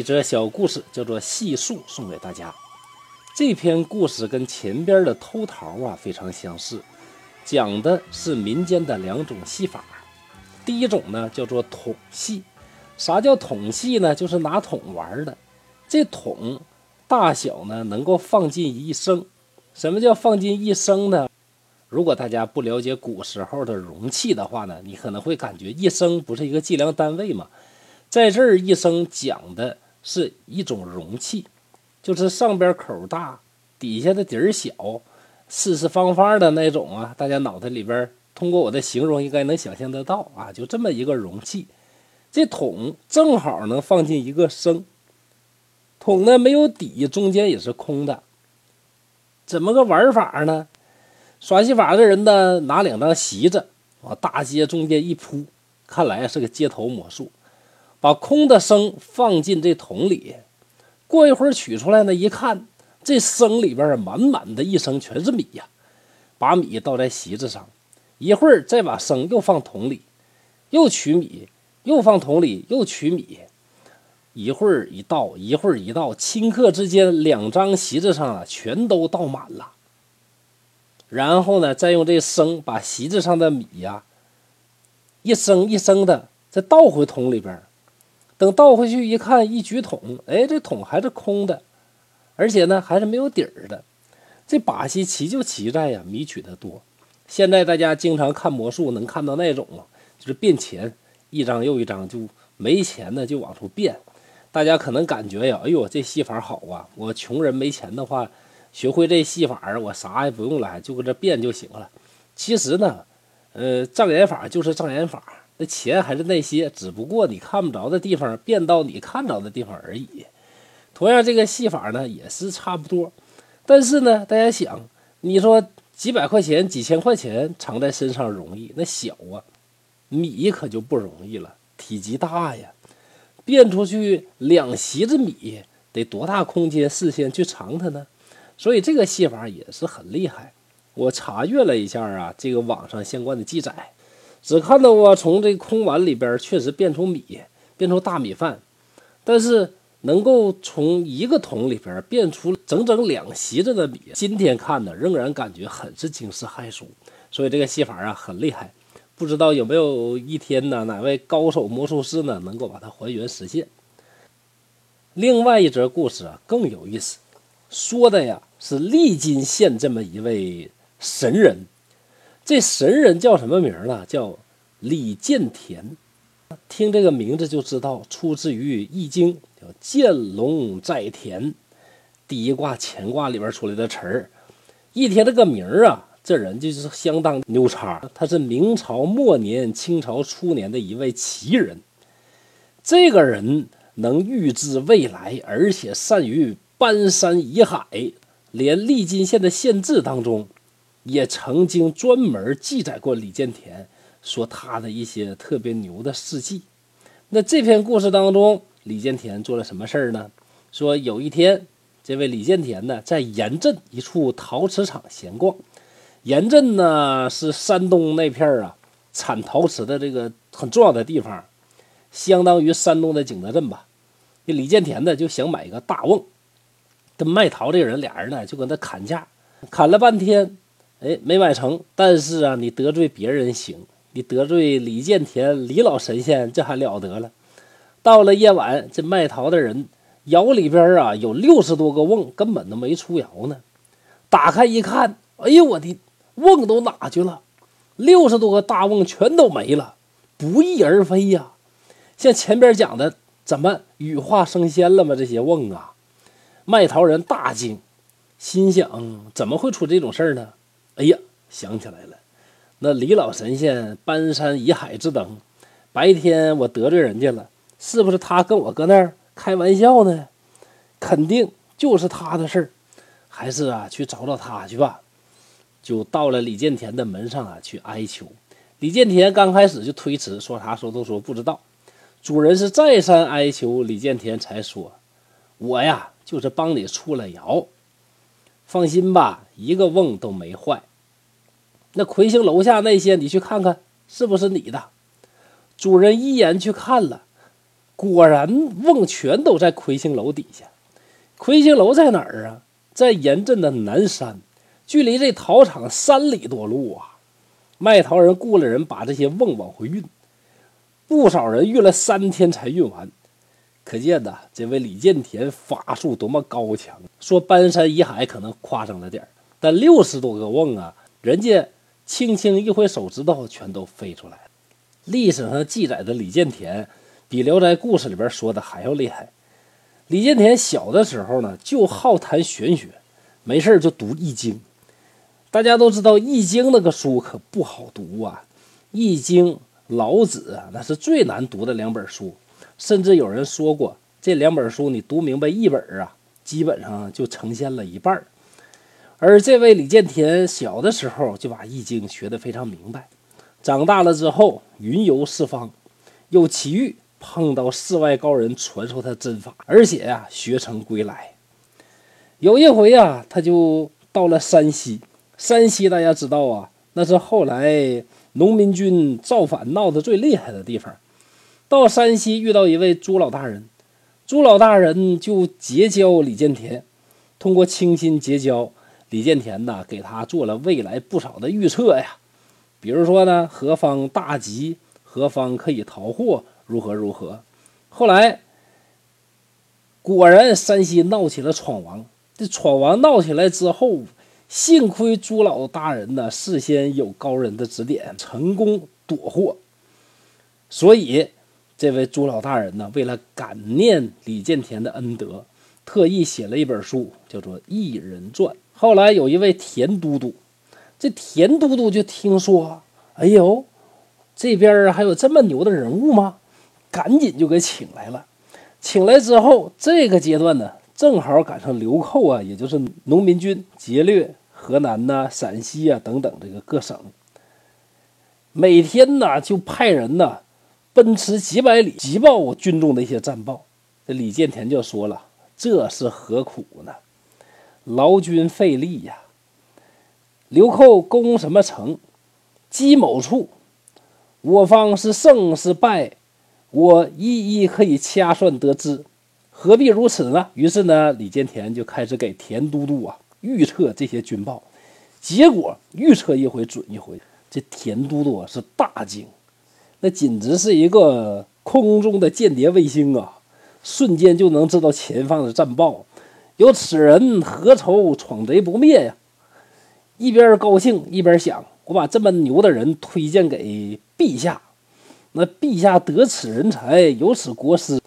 一则小故事，叫做《细数》，送给大家。这篇故事跟前边的偷桃啊非常相似，讲的是民间的两种戏法。第一种呢叫做桶戏。啥叫桶戏呢？就是拿桶玩的。这桶大小呢能够放进一升。什么叫放进一升呢？如果大家不了解古时候的容器的话呢，你可能会感觉一升不是一个计量单位吗？在这儿，一升讲的是一种容器，就是上边口大，底下的底儿小，四四方方的那种啊。大家脑袋里边通过我的形容，应该能想象得到啊，就这么一个容器。这桶正好能放进一个升，桶呢没有底，中间也是空的。怎么个玩法呢？耍戏法的人呢，拿两张席子往大街中间一铺，看来是个街头魔术。把空的升放进这桶里，过一会儿取出来呢，一看这升里边满满的一升全是米呀。把米倒在席子上，一会儿再把升又放桶里，又取米，又放桶里，又取米。一会儿一倒，一会儿一倒，顷刻之间，两张席子上啊全都倒满了。然后呢，再用这升把席子上的米呀，一升一升的再倒回桶里边。等倒回去一看，一举桶，哎，这桶还是空的，而且呢还是没有底儿的。这把戏奇就奇在呀，米取的多。现在大家经常看魔术，能看到那种就是变钱，一张又一张，就没钱呢就往出变。大家可能感觉呀，哎呦，这戏法好啊！我穷人没钱的话，学会这戏法，我啥也不用来，就搁这变就行了。其实呢，呃，障眼法就是障眼法。那钱还是那些，只不过你看不着的地方变到你看着的地方而已。同样，这个戏法呢也是差不多。但是呢，大家想，你说几百块钱、几千块钱藏在身上容易，那小啊，米可就不容易了，体积大呀，变出去两席子米得多大空间视线去藏它呢？所以这个戏法也是很厉害。我查阅了一下啊，这个网上相关的记载。只看到啊，从这空碗里边确实变出米，变出大米饭，但是能够从一个桶里边变出整整两席子的米，今天看呢仍然感觉很是惊世骇俗。所以这个戏法啊很厉害，不知道有没有一天呢，哪位高手魔术师呢能够把它还原实现？另外一则故事啊更有意思，说的呀是利津县这么一位神人。这神人叫什么名呢？叫李建田。听这个名字就知道出自于《易经》，叫“见龙在田”。第一卦乾卦里边出来的词儿。一听这个名儿啊，这人就是相当牛叉。他是明朝末年、清朝初年的一位奇人。这个人能预知未来，而且善于搬山移海，连利津县的县志当中。也曾经专门记载过李建田说他的一些特别牛的事迹。那这篇故事当中，李建田做了什么事儿呢？说有一天，这位李建田呢在盐镇一处陶瓷厂闲逛。盐镇呢是山东那片儿啊产陶瓷的这个很重要的地方，相当于山东的景德镇吧。这李建田呢就想买一个大瓮，跟卖陶这个人俩人呢就跟他砍价，砍了半天。哎，没买成，但是啊，你得罪别人行，你得罪李建田李老神仙，这还了得了。到了夜晚，这卖桃的人窑里边啊有六十多个瓮，根本都没出窑呢。打开一看，哎呦我的瓮都哪去了？六十多个大瓮全都没了，不翼而飞呀！像前边讲的，怎么羽化升仙了吗？这些瓮啊，卖桃人大惊，心想怎么会出这种事儿呢？哎呀，想起来了，那李老神仙搬山移海之等，白天我得罪人家了，是不是他跟我搁那儿开玩笑呢？肯定就是他的事儿，还是啊去找找他去吧。就到了李建田的门上啊去哀求。李建田刚开始就推辞，说啥说都说不知道。主人是再三哀求，李建田才说：“我呀就是帮你出了窑，放心吧，一个瓮都没坏。”那魁星楼下那些，你去看看是不是你的？主人一眼去看了，果然，瓮全都在魁星楼底下。魁星楼在哪儿啊？在严镇的南山，距离这陶厂三里多路啊。卖陶人雇了人把这些瓮往回运，不少人运了三天才运完。可见呐，这位李建田法术多么高强！说搬山移海可能夸张了点儿但六十多个瓮啊，人家轻轻一挥手指头，全都飞出来。历史上记载的李建田，比《聊斋故事》里边说的还要厉害。李建田小的时候呢，就好谈玄学，没事就读《易经》。大家都知道，《易经》那个书可不好读啊，《易经》《老子》，那是最难读的两本书。甚至有人说过，这两本书你读明白一本啊，基本上就呈现了一半而这位李建田小的时候就把《易经》学得非常明白，长大了之后云游四方，又奇遇碰到世外高人传授他真法，而且呀学成归来。有一回啊，他就到了山西。山西大家知道啊，那是后来农民军造反闹得最厉害的地方。到山西遇到一位朱老大人，朱老大人就结交李建田，通过倾心结交，李建田呢给他做了未来不少的预测呀，比如说呢何方大吉，何方可以逃祸，如何如何。后来果然山西闹起了闯王，这闯王闹起来之后。幸亏朱老大人呢事先有高人的指点，成功躲祸。所以，这位朱老大人呢，为了感念李建田的恩德，特意写了一本书，叫做《一人传》。后来有一位田都督，这田都督就听说，哎呦，这边还有这么牛的人物吗？赶紧就给请来了。请来之后，这个阶段呢，正好赶上流寇啊，也就是农民军劫掠。河南呐、陕西啊等等这个各省，每天呢就派人呢奔驰几百里，急报我军中的一些战报。这李建田就说了：“这是何苦呢？劳军费力呀！流寇攻什么城？击某处，我方是胜是败，我一一可以掐算得知。何必如此呢？”于是呢，李建田就开始给田都督啊。预测这些军报，结果预测一回准一回。这田都督是大惊，那简直是一个空中的间谍卫星啊！瞬间就能知道前方的战报。有此人，何愁闯贼不灭呀？一边高兴一边想：我把这么牛的人推荐给陛下，那陛下得此人才，有此国师，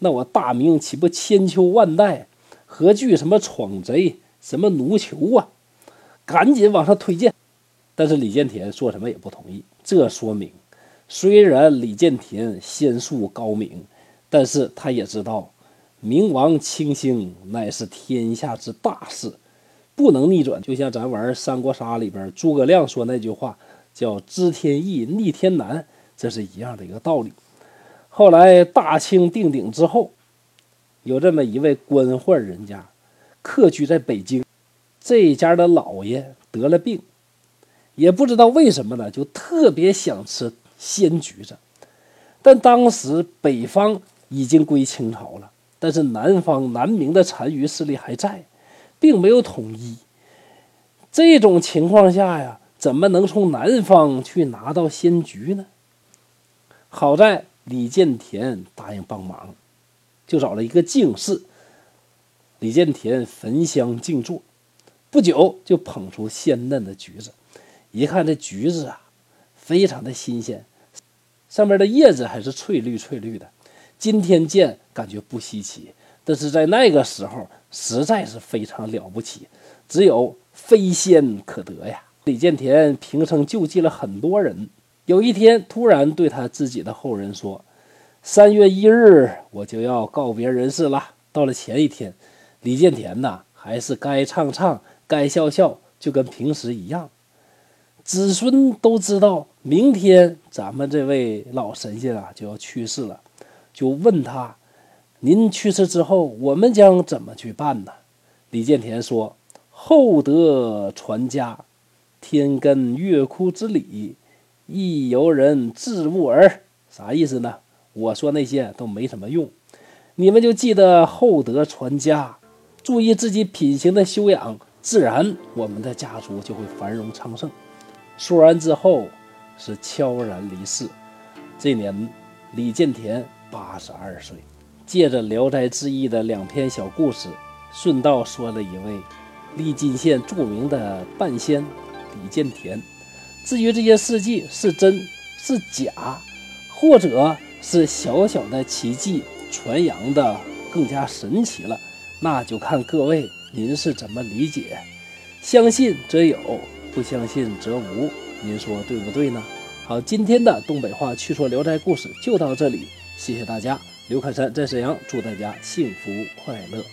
那我大明岂不千秋万代？何惧什么闯贼？什么奴囚啊！赶紧往上推荐，但是李建田说什么也不同意。这说明，虽然李建田仙术高明，但是他也知道，明王清兴乃是天下之大事，不能逆转。就像咱玩三国杀里边诸葛亮说那句话，叫“知天意，逆天难”，这是一样的一个道理。后来大清定鼎之后，有这么一位官宦人家。客居在北京，这一家的老爷得了病，也不知道为什么呢，就特别想吃鲜橘子。但当时北方已经归清朝了，但是南方南明的残余势力还在，并没有统一。这种情况下呀，怎么能从南方去拿到鲜橘呢？好在李建田答应帮忙，就找了一个进士。李建田焚香静坐，不久就捧出鲜嫩的橘子。一看这橘子啊，非常的新鲜，上面的叶子还是翠绿翠绿的。今天见感觉不稀奇，但是在那个时候实在是非常了不起，只有非仙可得呀。李建田平生救济了很多人，有一天突然对他自己的后人说：“三月一日我就要告别人世了。”到了前一天。李建田呐，还是该唱唱，该笑笑，就跟平时一样。子孙都知道，明天咱们这位老神仙啊就要去世了，就问他：“您去世之后，我们将怎么去办呢？”李建田说：“厚德传家，天根月枯之理，亦由人自悟耳。”啥意思呢？我说那些都没什么用，你们就记得厚德传家，注意自己品行的修养，自然我们的家族就会繁荣昌盛。说完之后，是悄然离世。这年，李建田八十二岁。借着《聊斋志异》的两篇小故事，顺道说了一位历晋县著名的半仙李建田。至于这些事迹是真是假，或者是小小的奇迹传扬的更加神奇了，那就看各位您是怎么理解。相信则有，不相信则无。您说对不对呢？好，今天的东北话趣说聊斋故事就到这里，谢谢大家。刘凯山在沈阳，祝大家幸福快乐。